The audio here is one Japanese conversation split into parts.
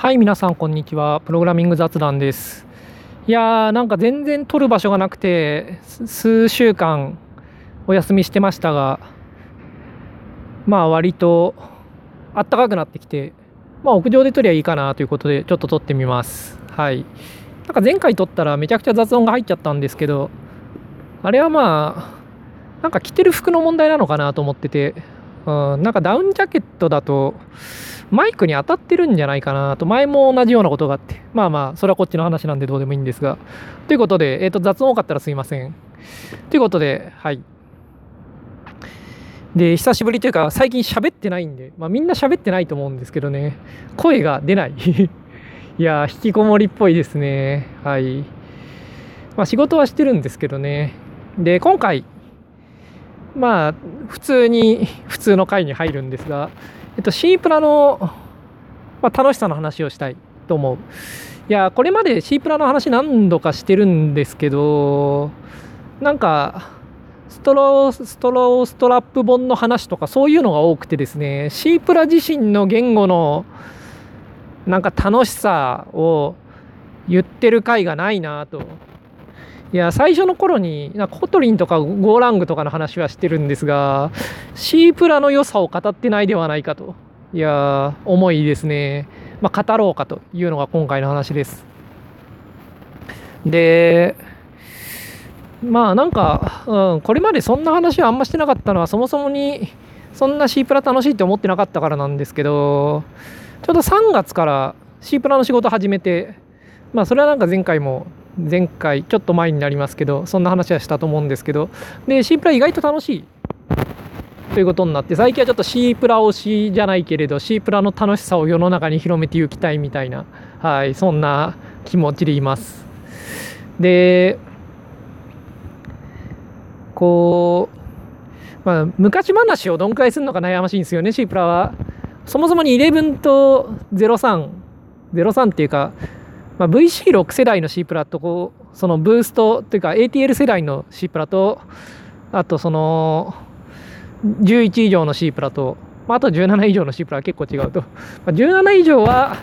はい、皆さん、こんにちは。プログラミング雑談です。いやー、なんか全然撮る場所がなくて、数週間お休みしてましたが、まあ、割と暖かくなってきて、まあ、屋上で撮りゃいいかなということで、ちょっと撮ってみます。はい。なんか前回撮ったらめちゃくちゃ雑音が入っちゃったんですけど、あれはまあ、なんか着てる服の問題なのかなと思ってて、うん、なんかダウンジャケットだと、マイクに当たってるんじゃないかなと、前も同じようなことがあって、まあまあ、それはこっちの話なんでどうでもいいんですが。ということで、えっ、と、雑音多かったらすいません。ということで、はい。で、久しぶりというか、最近喋ってないんで、まあみんな喋ってないと思うんですけどね、声が出ない。いや、引きこもりっぽいですね。はい。まあ仕事はしてるんですけどね。で、今回、まあ、普通に、普通の回に入るんですが、えっと、シープラの、まあ、楽しさの話をしたいと思う。いや、これまでシープラの話何度かしてるんですけど、なんか、ストローストローストラップ本の話とかそういうのが多くてですね、シープラ自身の言語のなんか楽しさを言ってる回がないなと。いや、最初の頃に、な Kotlin とか Golang とかの話はしてるんですが、シープラの良さを語ってないではないかと。いや、重いですね。まあ、語ろうかというのが今回の話です。で、まあなんか、うん、これまでそんな話はあんましてなかったのは、そもそもにそんなシープラ楽しいって思ってなかったからなんですけど、ちょうど3月からシープラの仕事始めて、まあそれはなんか前回も前回ちょっと前になりますけどそんな話はしたと思うんですけどで C プラ意外と楽しい。ということになって最近はちょっと C プラ推しじゃないけれど C プラの楽しさを世の中に広めていきたいみたいなはいそんな気持ちでいます。でこう、まあ、昔話をどんくらいするのか悩ましいんですよね C プラは。そもそもに11と0303っていうかまあ、VC6 世代の C プラとそのブーストというか ATL 世代の C プラとあとその11以上の C プラと、まあ、あと17以上の C プラは結構違うと、まあ、17以上は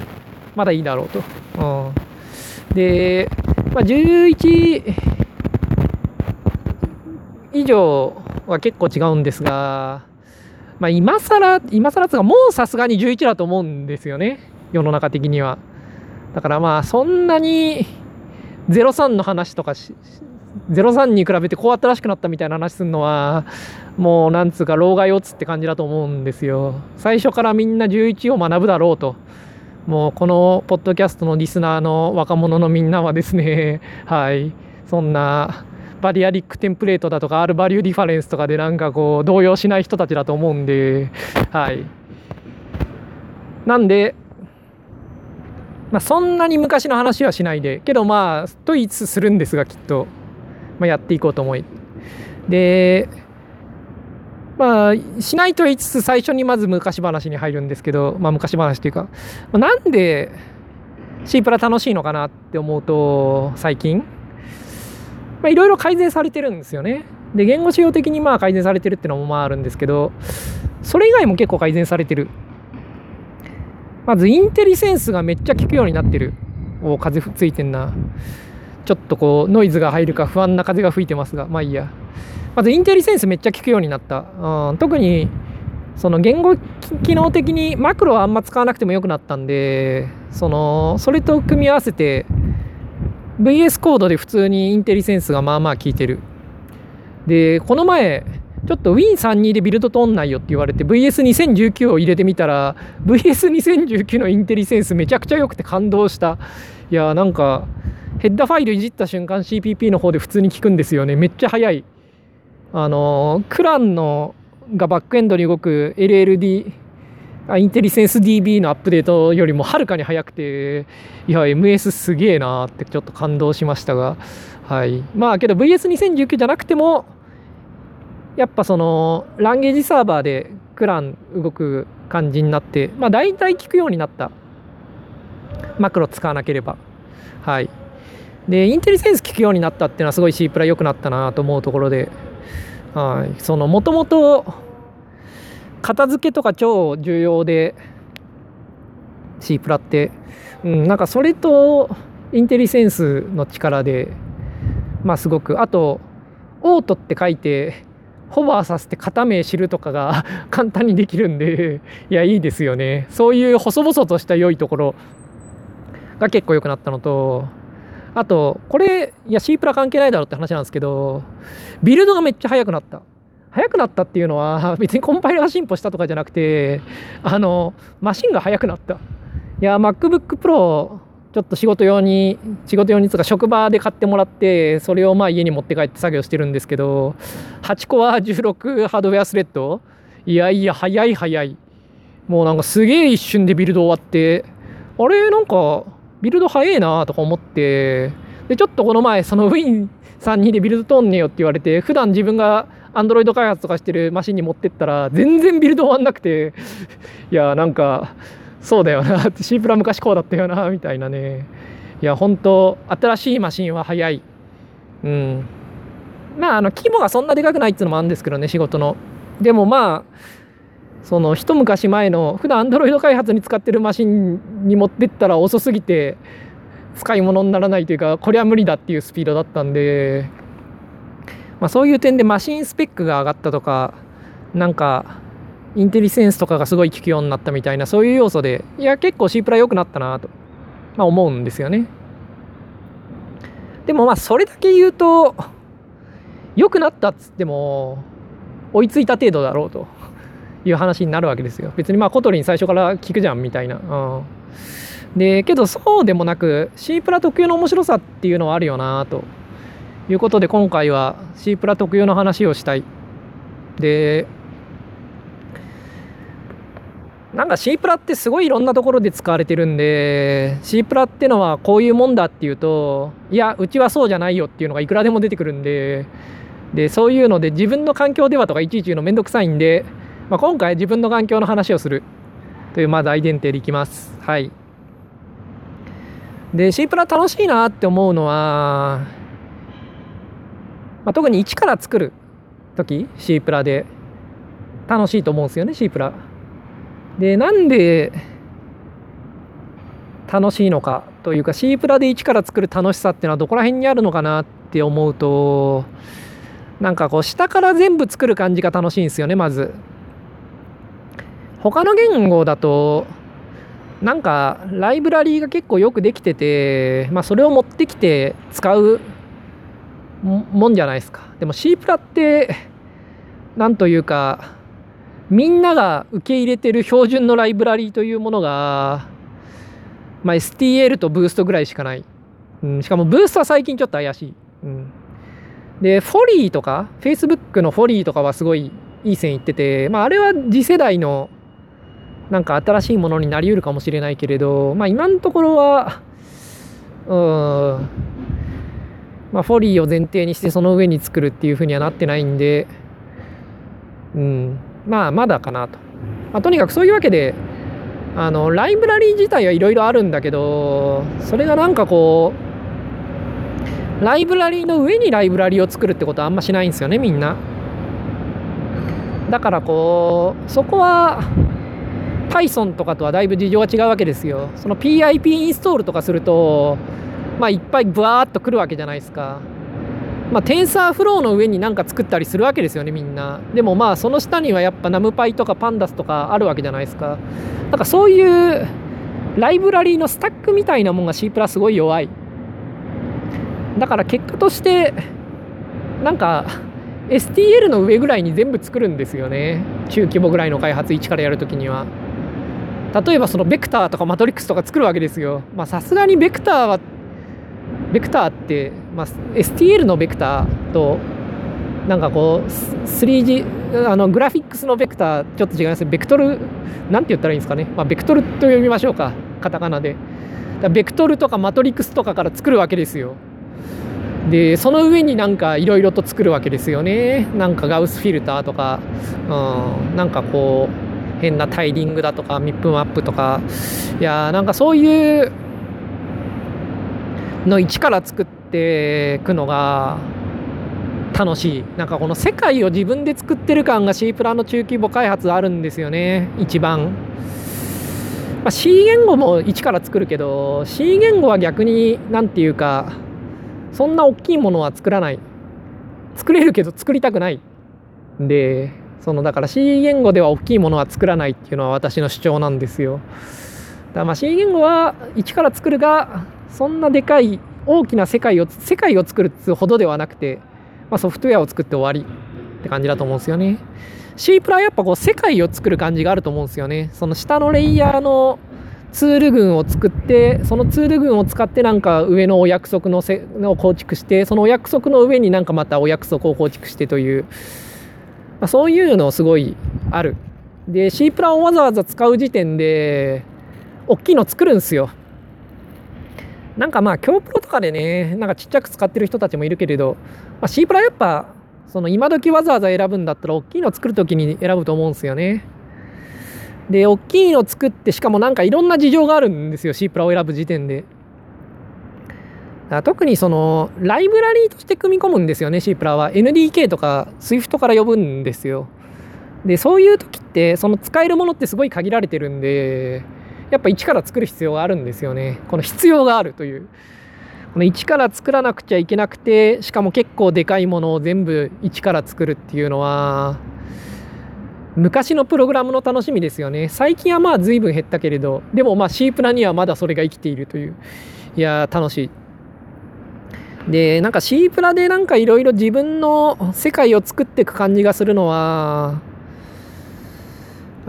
まだいいだろうと、うん、で、まあ、11以上は結構違うんですが、まあ、今更今更つうかもうさすがに11だと思うんですよね。世の中的には。だからまあそんなに03の話とかし03に比べてこう新しくなったみたいな話するのはもうなんつうか老害をつって感じだと思うんですよ。最初からみんな11を学ぶだろうと。もうこのポッドキャストのリスナーの若者のみんなはですね はい。そんな variadic template だとか R バリューディファレンスとかでなんかこう動揺しない人たちだと思うんではい。なんでまあ、そんなに昔の話はしないでけどまあと言いつつするんですがきっと、まあ、やっていこうと思い。でまあしないと言いつつ最初にまず昔話に入るんですけど、まあ、昔話というか、まあ、なんでシープラ楽しいのかなって思うと最近。いろいろ改善されてるんですよね。で言語仕様的にまあ改善されてるっていうのもまああるんですけどそれ以外も結構改善されてる。まずインテリセンスがめっちゃ効くようになってる。お風ついてんな。ちょっとこうノイズが入るか不安な風が吹いてますが、まあいいや。まずインテリセンスめっちゃ効くようになった。うん、特にその言語機能的にマクロはあんま使わなくてもよくなったんで、そのそれと組み合わせて VS コードで普通にインテリセンスがまあまあ効いてる。で、この前、ちょっと Win32 でビルド通んないよって言われて VS2019 を入れてみたら VS2019 のインテリセンスめちゃくちゃ良くて感動した。いやーなんかヘッダファイルいじった瞬間 CPP の方で普通に効くんですよね。めっちゃ速い。あのー、クランのがバックエンドに動く LLD あインテリセンス DB のアップデートよりもはるかに速くていや MS すげえなーってちょっと感動しましたが。はい。まあけど VS2019 じゃなくてもやっぱそのランゲージサーバーでクラン動く感じになってまあ大体効くようになった。マクロ使わなければ。はい。でインテリセンス効くようになったっていうのはすごい C プラ良くなったなと思うところで。はい。そのもともと片付けとか超重要で C プラって、うん、なんかそれとインテリセンスの力でまあすごく。あとオートって書いてホバーさせて片目知るとかが 簡単にできるんでいやいいですよね。そういう細々とした良いところが結構良くなったのとあとこれいや C プラ関係ないだろうって話なんですけどビルドがめっちゃ速くなった。速くなったっていうのは 別にコンパイラが進歩したとかじゃなくてあのマシンが速くなった。いや MacBook Pro ちょっと仕事用に仕事用につか職場で買ってもらってそれをまあ家に持って帰って作業してるんですけど8個は16ハードウェアスレッド。いやいや早い早いもうなんかすげえ一瞬でビルド終わってあれ？なんかビルド早えなとか思ってでちょっとこの前その Win32 でビルド通んねよって言われて普段自分が Android 開発とかしてるマシンに持ってったら全然ビルド終わんなくて。いやなんかそうだよな。C プラ昔こうだったよなみたいなね。いや本当新しいマシンは早い。うん。まああの規模がそんなでかくないっていうのもあるんですけどね仕事の。でもまあその一昔前の普段 Android 開発に使ってるマシンに持ってったら遅すぎて使い物にならないというかこれは無理だっていうスピードだったんで、まあ、そういう点でマシンスペックが上がったとかなんかインテリセンスとかがすごい効くようになったみたいなそういう要素でいや結構 C プラ良くなったなと、まあ、思うんですよね。でもまあそれだけ言うと良くなったっつっても追いついた程度だろうという話になるわけですよ。別にまあ Kotlin 最初から聞くじゃんみたいな、うん、でけどそうでもなく C プラ特有の面白さっていうのはあるよなということで今回は C プラ特有の話をしたい。でなんか C プラってすごいいろんなところで使われてるんで C プラってのはこういうもんだっていうといやうちはそうじゃないよっていうのがいくらでも出てくるんででそういうので自分の環境ではとかいちいち言うのめんどくさいんで、まあ、今回自分の環境の話をする。というまあ大前提でいきます。はい。で C プラ楽しいなって思うのは、まあ、特に一から作る時 C プラで楽しいと思うんですよね C プラ。でなんで楽しいのかというか C プラで一から作る楽しさっていうのはどこら辺にあるのかなって思うとなんかこう下から全部作る感じが楽しいんですよねまず。他の言語だとなんかライブラリーが結構よくできててまあそれを持ってきて使うもんじゃないですか。でも C プラってなんというかみんなが受け入れてる標準のライブラリーというものが、まあ、STL とブーストぐらいしかない。うん、しかもブーストは最近ちょっと怪しい。うん、で、フォリーとか、Facebook のフォリーとかはすごいいい線いってて、まあ、あれは次世代のなんか新しいものになりうるかもしれないけれど、まあ、今のところは、うん、まあ、フォリーを前提にしてその上に作るっていうふうにはなってないんで、うん、まあまだかなと、まあ、とにかくそういうわけであのライブラリー自体はいろいろあるんだけどそれがなんかこうライブラリーの上にライブラリーを作るってことはあんましないんですよねみんな。だからこうそこは Python とかとはだいぶ事情が違うわけですよ。その PIP インストールとかするとまあいっぱいブワーっとくるわけじゃないですか。まあ、テンサーフローの上に何か作ったりするわけですよねみんな。でもまあその下にはやっぱナムパイとかパンダスとかあるわけじゃないですか。なんかそういうライブラリーのスタックみたいなもんが C プラすごい弱い。だから結果としてなんか STL の上ぐらいに全部作るんですよね。中規模ぐらいの開発1からやるときには。例えばそのベクターとかマトリックスとか作るわけですよ。まあさすがにベクターはベクターって、まあ、STL のベクターとなんかこう 3G あのグラフィックスのベクターちょっと違います。ベクトルなんて言ったらいいんですかね、まあ、ベクトルと呼びましょうか。カタカナで。ベクトルとかマトリックスとかから作るわけですよ。でその上になんかいろいろと作るわけですよね。なんかガウスフィルターとか、うん、なんかこう変なタイリングだとかミップマップとか。いやーなんかそういうの一から作っていくのが楽しい。なんかこの世界を自分で作ってる感が C プラの中規模開発あるんですよね。一番、まあ、C 言語も一から作るけど C 言語は逆に何て言うかそんな大きいものは作らない。作れるけど作りたくない。でそのだから C 言語では大きいものは作らないっていうのは私の主張なんですよ。だからまあ C 言語は一から作るがそんなでかい大きな世界を世界を作るってほどではなくて、まあ、ソフトウェアを作って終わりって感じだと思うんですよね。C プラはやっぱこう世界を作る感じがあると思うんですよね。その下のレイヤーのツール群を作ってそのツール群を使ってなんか上のお約束のせを構築してそのお約束の上になんかまたお約束を構築してという、まあ、そういうのすごいある。で C プラをわざわざ使う時点で大きいの作るんですよ。なんかまあ強プロとかでねなんかちっちゃく使ってる人たちもいるけれど、まあ、C プラやっぱその今時わざわざ選ぶんだったら大きいの作る時に選ぶと思うんですよね。で大きいの作ってしかもなんかいろんな事情があるんですよ C プラを選ぶ時点で。特にそのライブラリーとして組み込むんですよね C プラは。NDK とか Swift から呼ぶんですよ。でそういう時ってその使えるものってすごい限られてるんでやっぱ一から作る必要があるんですよねこの必要があるというこの一から作らなくちゃいけなくてしかも結構でかいものを全部一から作るっていうのは昔のプログラムの楽しみですよね。最近はまあ随分減ったけれど、でもまあ C プラにはまだそれが生きているという。いや楽しい。で、なんか C プラでなんかいろいろ自分の世界を作っていく感じがするのは、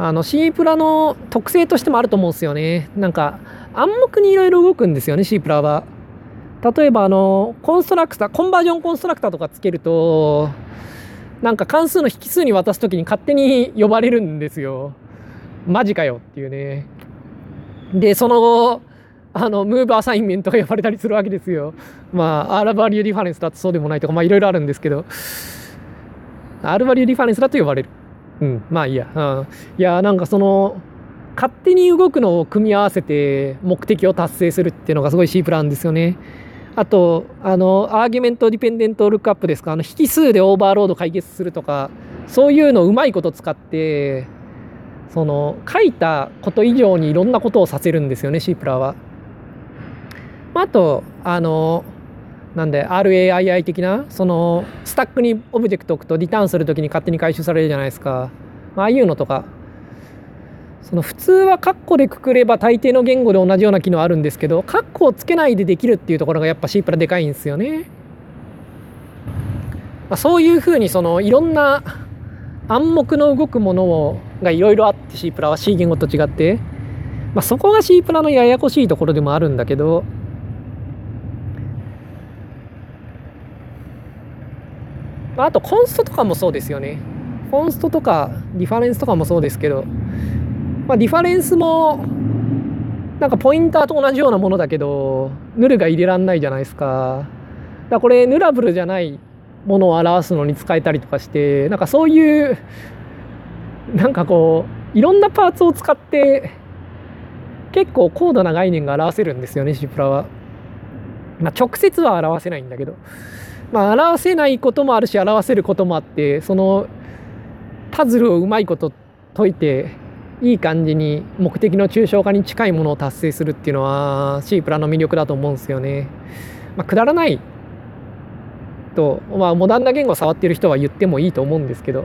あの C プラの特性としてもあると思うんですよね。なんか暗黙にいろいろ動くんですよね、C プラは。例えばあの、コンストラクター、コンバージョンコンストラクターとかつけると、なんか関数の引数に渡す時に勝手に呼ばれるんですよ。マジかよっていうね。で、その後、あの、ムーブアサインメントが呼ばれたりするわけですよ。まあ、R バリューリファレンスだとそうでもないとか、まあいろいろあるんですけど、R バリューリファレンスだと呼ばれる。うん、まあいいや。うん、いや、なんかその、勝手に動くのを組み合わせて目的を達成するっていうのがすごい C プランですよね。あと、あの、 argument dependent lookup ですか、あの、引数でオーバーロード解決するとか、そういうのをうまいこと使って、その、書いたこと以上にいろんなことをさせるんですよね、C プラは。まあと、あの、なんで RAII 的な、その、スタックにオブジェクト置くとリターンするときに勝手に回収されるじゃないですか。ああいうのとか、その普通はカッコでくくれば大抵の言語で同じような機能あるんですけどカッコをつけないでできるっていうところがやっぱ C プラでかいんですよね。まあ、そういうふうにそのいろんな暗黙の動くものをがいろいろあって C プラは C 言語と違って、まあ、そこが C プラのややこしいところでもあるんだけどまあとコンストとかもそうですよね。コンストとかリファレンスとかもそうですけどまあ、リファレンスもなんかポインターと同じようなものだけどヌルが入れらんないじゃないですかだからこれヌラブルじゃないものを表すのに使えたりとかしてなんかそういうなんかこういろんなパーツを使って結構高度な概念が表せるんですよねシプラは。まあ、直接は表せないんだけど、まあ、表せないこともあるし表せることもあってそのパズルをうまいこと解いていい感じに目的の抽象化に近いものを達成するっていうのは C プラの魅力だと思うんですよね。まあ、くだらないと、まあ、モダンな言語を触ってる人は言ってもいいと思うんですけど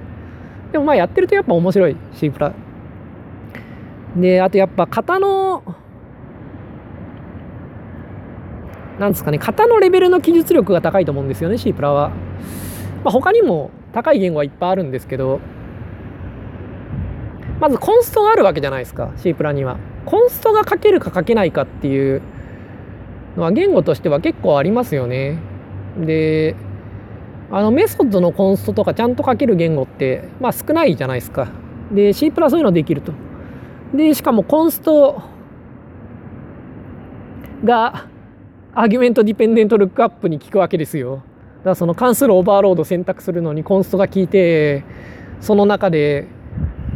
でもまあやってるとやっぱ面白い C プラ。であとやっぱ型のなんですかね型のレベルの記述力が高いと思うんですよね C プラは。まあ、他にも高い言語はいっぱいあるんですけどまずコンストがあるわけじゃないですか C プラには。コンストが書けるか書けないかっていうのは言語としては結構ありますよね。であのメソッドのコンストとかちゃんと書ける言語ってまあ少ないじゃないですか。で C プラそういうのできると。でしかもコンストがアーギュメントディペンデントルックアップに効くわけですよ。だからその関数のオーバーロード選択するのにコンストが効いてその中で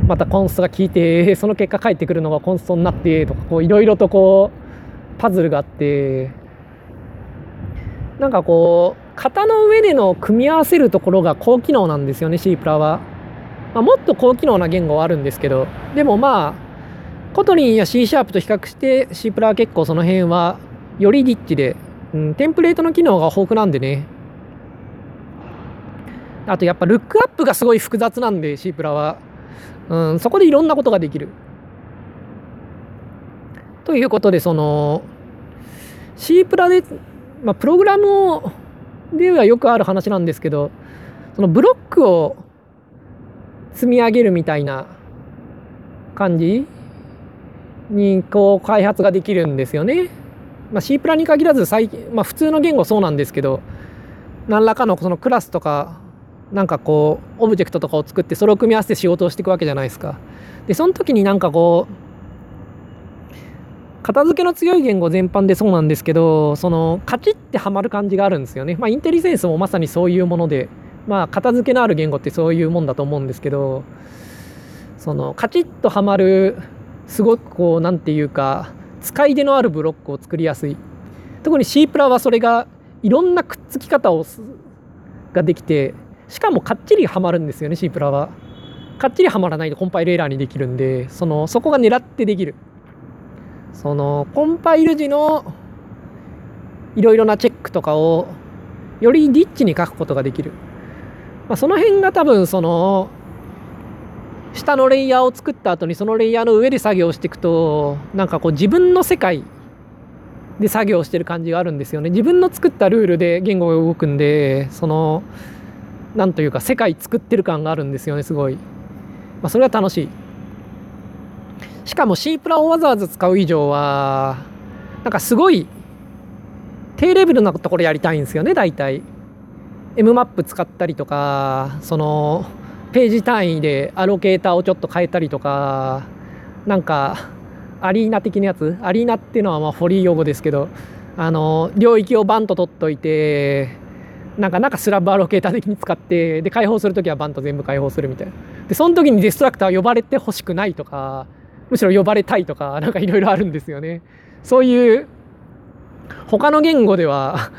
またコンストが効いて その結果返ってくるのがコンストになってとかこういろいろとこうパズルがあって。なんかこう型の上での組み合わせるところが高機能なんですよね C プラは、まあ、もっと高機能な言語はあるんですけど。でもまあコトリンや C シャープと比較して C プラは結構その辺はよりリッチで、うん、テンプレートの機能が豊富なんでね。あとやっぱ lookup がすごい複雑なんで C プラは、うん、そこでいろんなことができる。ということでその C プラで、まあ、プログラムをではよくある話なんですけどそのブロックを積み上げるみたいな感じにこう開発ができるんですよね。まあ、C プラに限らず最近、まあ、普通の言語そうなんですけど何らかのそのクラスとかなんかこうオブジェクトとかを作ってそれを組み合わせて仕事をしていくわけじゃないですか。でその時になんかこう片付けの強い言語全般でそうなんですけどそのカチッてはまる感じがあるんですよね。まあインテリセンスもまさにそういうものでまあ片付けのある言語ってそういうもんだと思うんですけどそのカチッとはまるすごくこう何て言うか使い手のあるブロックを作りやすい特に C プラはそれがいろんなくっつき方をができてしかもかっちりはまるんですよね C プラは。かっちりはまらないとコンパイルエラーにできるんでそのそこが狙ってできる。そのコンパイル時のいろいろなチェックとかをよりリッチに書くことができる。まあ、その辺が多分その下のレイヤーを作った後にそのレイヤーの上で作業していくとなんかこう自分の世界で作業してる感じがあるんですよね。自分の作ったルールで言語が動くんでそのなんというか世界作ってる感があるんですよねすごい、まあ、それは楽しい。しかも C プラをわざわざ使う以上はなんかすごい低レベルなところやりたいんですよね大体。M マップ使ったりとかそのページ単位でアロケーターをちょっと変えたりとかなんかアリーナ的なやつ？アリーナっていうのはまあフォリー用語ですけどあの領域をバンと取っといてなんか中スラブアロケーター的に使ってで解放する時はバンと全部解放するみたいな。でその時にデストラクター呼ばれてほしくないとかむしろ呼ばれたいとか なんかいろいろあるんですよね。そういう他の言語では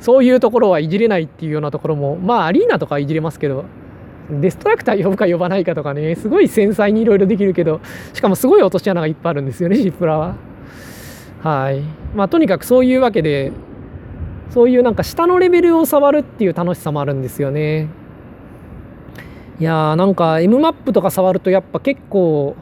そういうところはいじれないっていうようなところもまあアリーナとかいじれますけどデストラクター呼ぶか呼ばないかとかねすごい繊細にいろいろできるけどしかもすごい落とし穴がいっぱいあるんですよねシップラは。はい。まあとにかくそういうわけでそういうなんか下のレベルを触るっていう楽しさもあるんですよね。いやーなんか M マップとか触るとやっぱ結構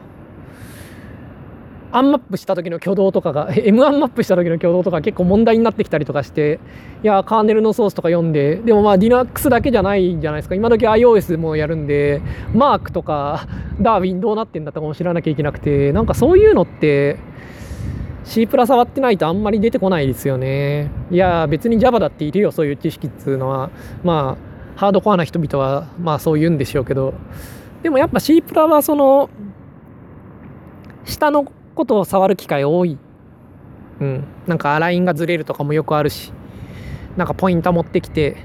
アンマップした時の挙動とかが M アンマップした時の挙動とか結構問題になってきたりとかしていやカーネルのソースとか読んででもまあ Linux だけじゃないじゃないですか今時 iOS もやるんでマークとかダーウィンどうなってんだとかも知らなきゃいけなくてなんかそういうのって C プラ触ってないとあんまり出てこないですよね。いや、別に Java だっているよ、そういう知識っていうのは。まあ、ハードコアな人々は、まあそう言うんでしょうけど。でもやっぱ C プラはその、下のことを触る機会多い。うん。なんかアラインがずれるとかもよくあるし、なんかポインター持ってきて、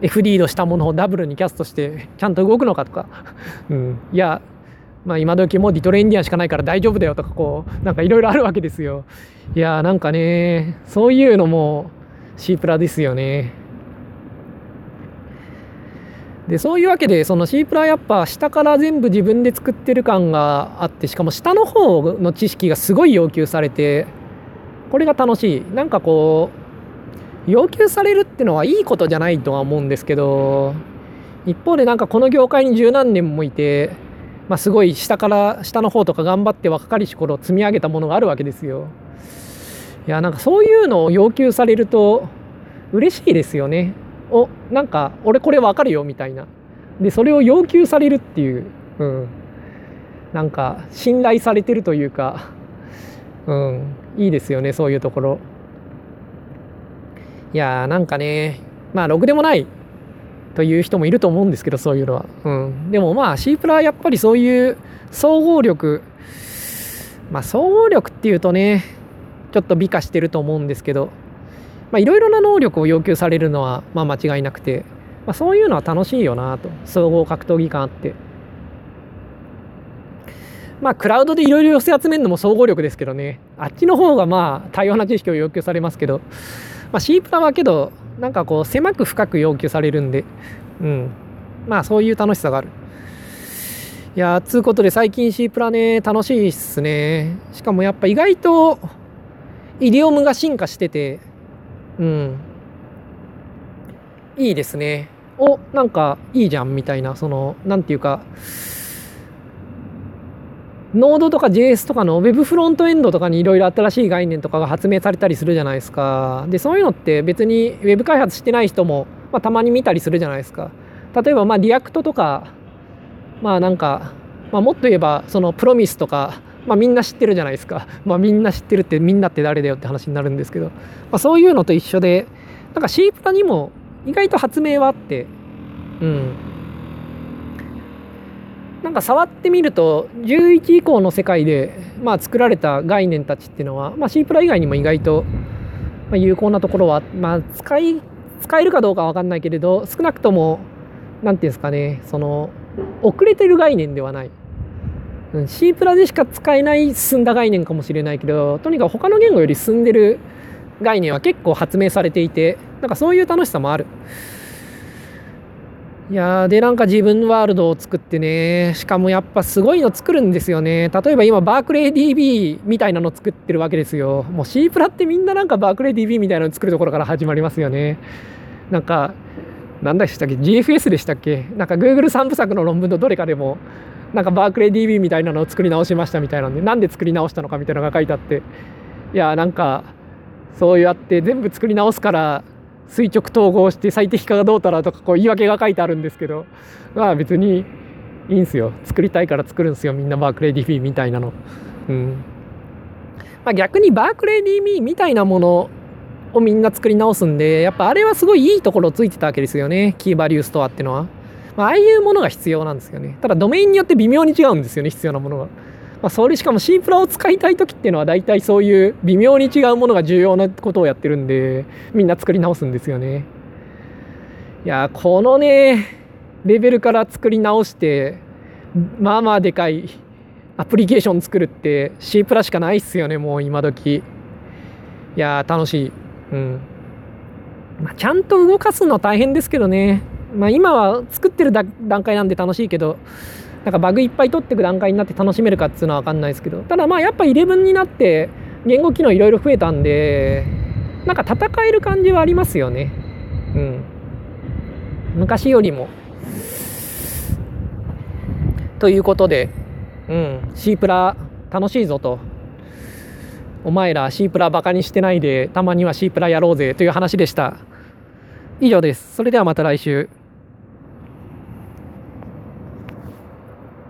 F リードしたものをダブルにキャストしてちゃんと動くのかとか、うん、いやまあ今時もうディトレインディアンしかないから大丈夫だよとかこうなんかいろいろあるわけですよ。いやーなんかねそういうのも C プラですよねでそういうわけでその C プラやっぱ下から全部自分で作ってる感があってしかも下の方の知識がすごい要求されてこれが楽しいなんかこう要求されるってのはいいことじゃないとは思うんですけど一方でなんかこの業界に十何年もいてまあ、すごい下から下の方とか頑張って若かりし頃積み上げたものがあるわけですよ。いやなんかそういうのを要求されると嬉しいですよね。おなんか俺これわかるよみたいな。でそれを要求されるっていう、うん、なんか信頼されてるというか、うん、いいですよねそういうところ。いやーなんかね。まあろくでもない。という人もいると思うんですけどそういうのは、うん、でもまあ C プラはやっぱりそういう総合力。まあ総合力っていうとねちょっと美化してると思うんですけど。いろいろな能力を要求されるのはまあ間違いなくて、まあ、そういうのは楽しいよなと。総合格闘技感あって。まあクラウドでいろいろ寄せ集めるのも総合力ですけどね。あっちの方がまあ多様な知識を要求されますけど、まあ、C プラはけどなんかこう狭く深く要求されるんで、うん、まあそういう楽しさがある。いやつうことで最近 C プラね楽しいっすね。しかもやっぱ意外とイディオムが進化しててうんいいですねおなんかいいじゃんみたいなそのなんていうかノードとか JS とかの Web フロントエンドとかにいろいろ新しい概念とかが発明されたりするじゃないですか。で、そういうのって別に Web 開発してない人も、まあ、たまに見たりするじゃないですか。例えば、まあ、 React とか、まあなんか、まあ、もっと言えば、その Promise とか、まあ、みんな知ってるじゃないですか。まあ、みんな知ってるってみんなって誰だよって話になるんですけど、まあ、そういうのと一緒で、なんか C プラにも意外と発明はあって、うん。なんか触ってみると11以降の世界で、まあ、作られた概念たちっていうのは、まあ、C プラ以外にも意外と、有効なところは、まあ、使い使えるかどうかは分かんないけれど少なくとも何て言うんですかねその遅れてる概念ではない。C プラでしか使えない進んだ概念かもしれないけどとにかく他の言語より進んでる概念は結構発明されていてなんかそういう楽しさもある。いやでなんか自分ワールドを作ってねしかもやっぱすごいの作るんですよね。例えば今バークレイ DB みたいなの作ってるわけですよ。もう C プラってみんななんかバークレイ DB みたいなの作るところから始まりますよね。なんか何でしたっけ？GFS でしたっけ？なんか Google 三部作の論文のどれかでもなんかバークレイ DB みたいなのを作り直しましたみたいなんでなんで作り直したのかみたいなのが書いてあって。いやなんかそうやって全部作り直すから垂直統合して最適化がどうたらとかこう言い訳が書いてあるんですけど。まあ別にいいんすよ。作りたいから作るんすよ。みんなバークレー DB みたいなの。うん。まあ、逆にバークレー DB みたいなものをみんな作り直すんでやっぱあれはすごいいいところついてたわけですよね。キーバリューストアってのは。まあ、あいうものが必要なんですよね。ただドメインによって微妙に違うんですよね必要なものが。まあ、それしかも C プラを使いたい時っていうのは大体そういう微妙に違うものが重要なことをやってるんでみんな作り直すんですよね。いやこのねレベルから作り直してまあまあでかいアプリケーション作るって C プラしかないっすよねもう今時。いや楽しい。うん。まあ、ちゃんと動かすの大変ですけどね。まあ今は作ってる段階なんで楽しいけどなんかバグいっぱい取っていく段階になって楽しめるかっていうのは分かんないですけどただまあやっぱ11になって言語機能いろいろ増えたんでなんか戦える感じはありますよね。うん。昔よりも。ということでうん。C プラ楽しいぞと。お前ら C プラバカにしてないでたまには C プラやろうぜという話でした。以上です。それではまた来週。